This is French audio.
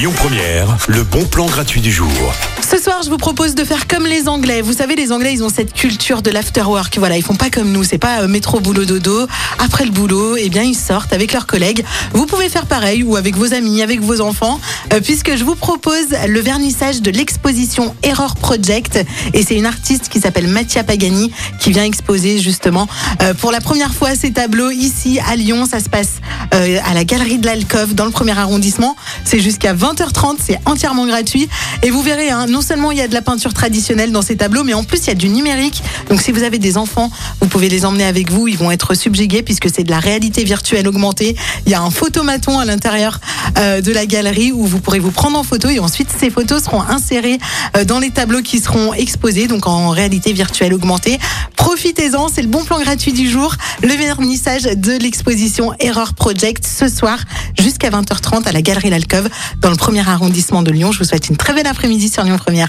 Le bon plan gratuit du jour. Ce soir, je vous propose de faire comme les Anglais. Vous savez, les Anglais, ils ont cette culture de l'afterwork. Voilà, ils font pas comme nous. C'est pas euh, métro, boulot, dodo. Après le boulot, eh bien, ils sortent avec leurs collègues. Vous pouvez faire pareil ou avec vos amis, avec vos enfants, euh, puisque je vous propose le vernissage de l'exposition Error Project. Et c'est une artiste qui s'appelle Mattia Pagani qui vient exposer justement euh, pour la première fois ses tableaux ici à Lyon. Ça se passe à la galerie de l'Alcove dans le premier arrondissement. C'est jusqu'à 20h30. C'est entièrement gratuit. Et vous verrez, hein, non seulement il y a de la peinture traditionnelle dans ces tableaux, mais en plus il y a du numérique. Donc si vous avez des enfants, vous pouvez les emmener avec vous. Ils vont être subjugués puisque c'est de la réalité virtuelle augmentée. Il y a un photomaton à l'intérieur euh, de la galerie où vous pourrez vous prendre en photo et ensuite ces photos seront insérées euh, dans les tableaux qui seront exposés, donc en réalité virtuelle augmentée. Profitez-en, c'est le bon plan gratuit du jour. Le vernissage de l'exposition Error Project ce soir jusqu'à 20h30 à la galerie L'Alcove dans le premier arrondissement de Lyon. Je vous souhaite une très belle après-midi sur Lyon Première.